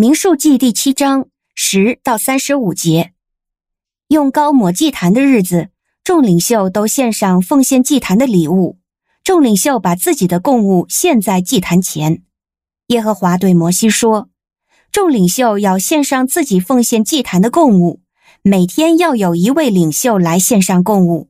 民数记第七章十到三十五节，用膏抹祭坛的日子，众领袖都献上奉献祭坛的礼物。众领袖把自己的供物献在祭坛前。耶和华对摩西说：“众领袖要献上自己奉献祭坛的供物，每天要有一位领袖来献上供物。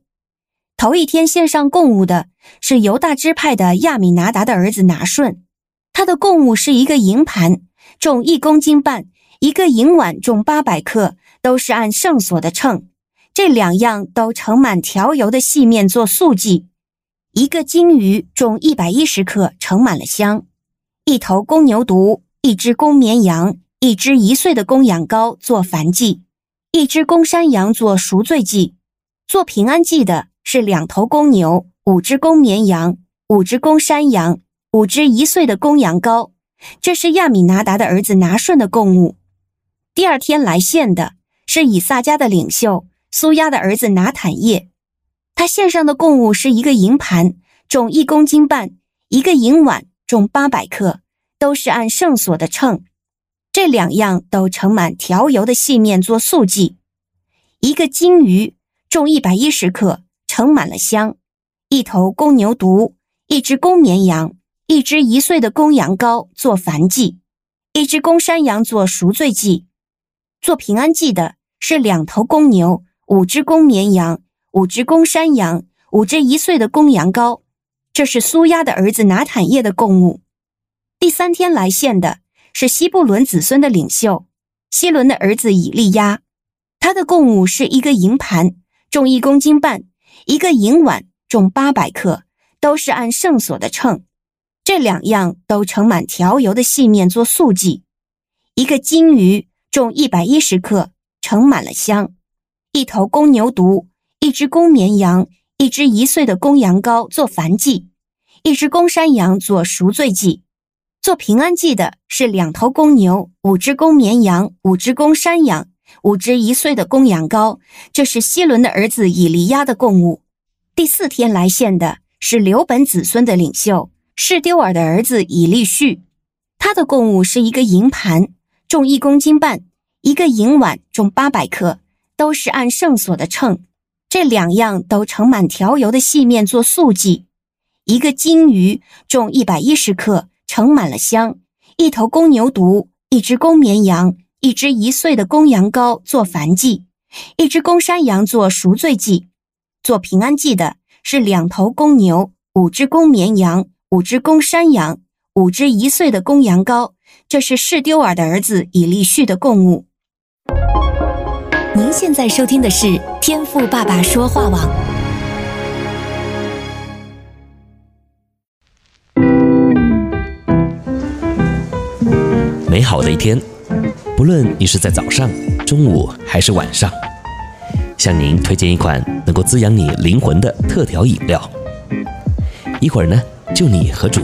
头一天献上供物的是犹大支派的亚米拿达的儿子拿顺，他的供物是一个银盘，重一公斤半；一个银碗重八百克，都是按圣所的称。这两样都盛满调油的细面做素祭。”一个金鱼重一百一十克，盛满了香；一头公牛犊，一只公绵羊，一只一岁的公羊羔做燔祭；一只公山羊做赎罪祭。做平安祭的是两头公牛，五只公绵羊，五只公山羊，五只一岁的公羊羔。这是亚米拿达的儿子拿顺的贡物。第二天来献的是以撒迦的领袖苏亚的儿子拿坦业。他献上的贡物是一个银盘，重一公斤半；一个银碗，重八百克，都是按圣所的称。这两样都盛满调油的细面做素祭。一个金鱼重一百一十克，盛满了香；一头公牛犊，一只公绵羊，一只一岁的公羊羔做燔祭；一只公山羊做赎罪祭。做平安祭的是两头公牛，五只公绵羊。五只公山羊，五只一岁的公羊羔，这是苏押的儿子拿坦业的供物。第三天来献的是西布伦子孙的领袖希伦的儿子以利押，他的供物是一个银盘，重一公斤半；一个银碗，重八百克，都是按圣所的称。这两样都盛满调油的细面做素祭。一个金鱼重一百一十克，盛满了香；一头公牛犊。一只公绵羊，一只一岁的公羊羔做燔祭；一只公山羊做赎罪祭。做平安祭的是两头公牛，五只公绵羊，五只公山羊，五只一岁的公羊羔。这是希伦的儿子以利亚的供物。第四天来献的是刘本子孙的领袖示丢尔的儿子以利续，他的贡物是一个银盘，重一公斤半；一个银碗，重八百克，都是按圣所的秤。这两样都盛满调油的细面做素祭，一个金鱼重一百一十克，盛满了香；一头公牛犊，一只公绵羊，一只一岁的公羊羔做燔祭；一只公山羊做赎罪祭。做平安祭的是两头公牛，五只公绵羊，五只公山羊，五只一岁的公羊羔。这是士丢尔的儿子以利续的供物。您现在收听的是天赋爸爸说话网。美好的一天，不论你是在早上、中午还是晚上，向您推荐一款能够滋养你灵魂的特调饮料。一会儿呢，就你和主。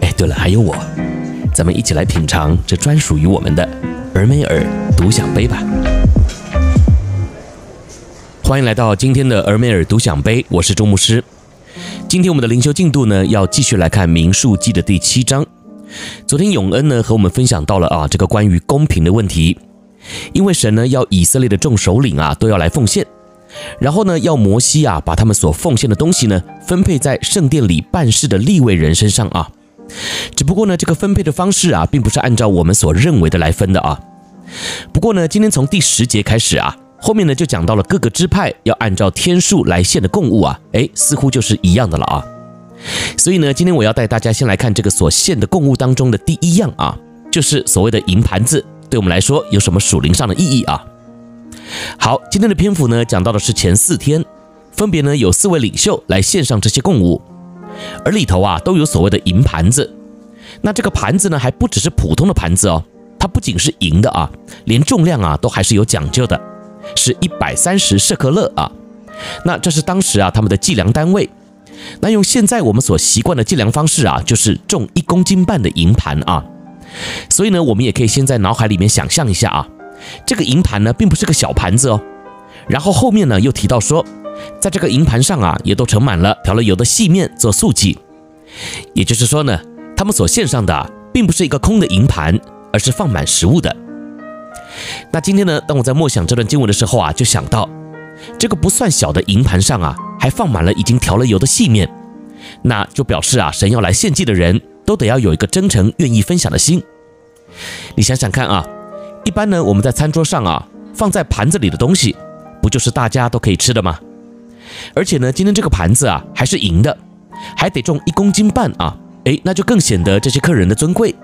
哎，对了，还有我，咱们一起来品尝这专属于我们的尔梅尔独享杯吧。欢迎来到今天的尔梅尔独享杯，我是周牧师。今天我们的灵修进度呢，要继续来看民数记的第七章。昨天永恩呢和我们分享到了啊，这个关于公平的问题，因为神呢要以色列的众首领啊都要来奉献，然后呢要摩西啊把他们所奉献的东西呢分配在圣殿里办事的立位人身上啊。只不过呢这个分配的方式啊，并不是按照我们所认为的来分的啊。不过呢，今天从第十节开始啊。后面呢就讲到了各个支派要按照天数来献的供物啊，诶，似乎就是一样的了啊。所以呢，今天我要带大家先来看这个所献的供物当中的第一样啊，就是所谓的银盘子，对我们来说有什么属灵上的意义啊？好，今天的篇幅呢讲到的是前四天，分别呢有四位领袖来献上这些贡物，而里头啊都有所谓的银盘子。那这个盘子呢还不只是普通的盘子哦，它不仅是银的啊，连重量啊都还是有讲究的。是一百三十舍克勒啊，那这是当时啊他们的计量单位。那用现在我们所习惯的计量方式啊，就是重一公斤半的银盘啊。所以呢，我们也可以先在脑海里面想象一下啊，这个银盘呢并不是个小盘子哦。然后后面呢又提到说，在这个银盘上啊也都盛满了调了油的细面做素祭。也就是说呢，他们所献上的并不是一个空的银盘，而是放满食物的。那今天呢，当我在默想这段经文的时候啊，就想到这个不算小的银盘上啊，还放满了已经调了油的细面，那就表示啊，神要来献祭的人都得要有一个真诚愿意分享的心。你想想看啊，一般呢，我们在餐桌上啊，放在盘子里的东西，不就是大家都可以吃的吗？而且呢，今天这个盘子啊，还是银的，还得重一公斤半啊，诶，那就更显得这些客人的尊贵。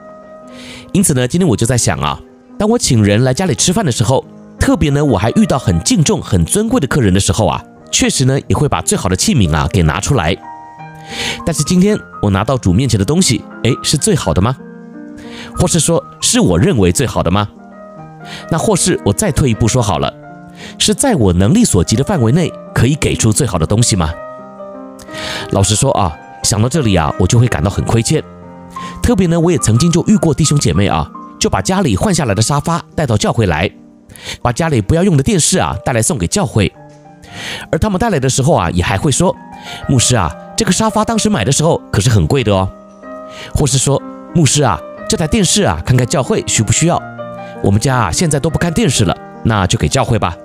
因此呢，今天我就在想啊。当我请人来家里吃饭的时候，特别呢，我还遇到很敬重、很尊贵的客人的时候啊，确实呢，也会把最好的器皿啊给拿出来。但是今天我拿到主面前的东西，诶，是最好的吗？或是说是我认为最好的吗？那或是我再退一步说好了，是在我能力所及的范围内可以给出最好的东西吗？老实说啊，想到这里啊，我就会感到很亏欠。特别呢，我也曾经就遇过弟兄姐妹啊。就把家里换下来的沙发带到教会来，把家里不要用的电视啊带来送给教会。而他们带来的时候啊，也还会说：“牧师啊，这个沙发当时买的时候可是很贵的哦。”或是说：“牧师啊，这台电视啊，看看教会需不需要？我们家啊现在都不看电视了，那就给教会吧。”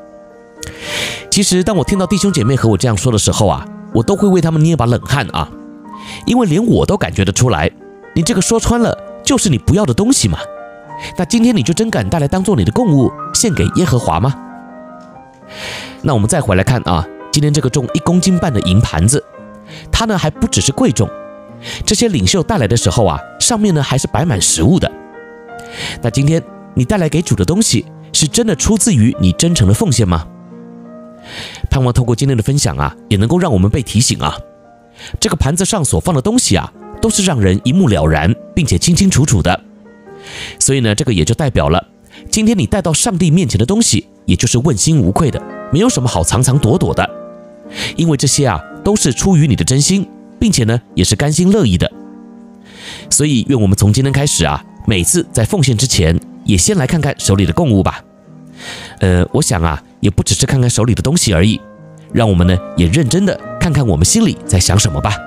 其实当我听到弟兄姐妹和我这样说的时候啊，我都会为他们捏一把冷汗啊，因为连我都感觉得出来，你这个说穿了就是你不要的东西嘛。那今天你就真敢带来当做你的供物献给耶和华吗？那我们再回来看啊，今天这个重一公斤半的银盘子，它呢还不只是贵重，这些领袖带来的时候啊，上面呢还是摆满食物的。那今天你带来给主的东西，是真的出自于你真诚的奉献吗？盼望透过今天的分享啊，也能够让我们被提醒啊，这个盘子上所放的东西啊，都是让人一目了然，并且清清楚楚的。所以呢，这个也就代表了，今天你带到上帝面前的东西，也就是问心无愧的，没有什么好藏藏躲躲的，因为这些啊，都是出于你的真心，并且呢，也是甘心乐意的。所以，愿我们从今天开始啊，每次在奉献之前，也先来看看手里的贡物吧。呃，我想啊，也不只是看看手里的东西而已，让我们呢，也认真的看看我们心里在想什么吧。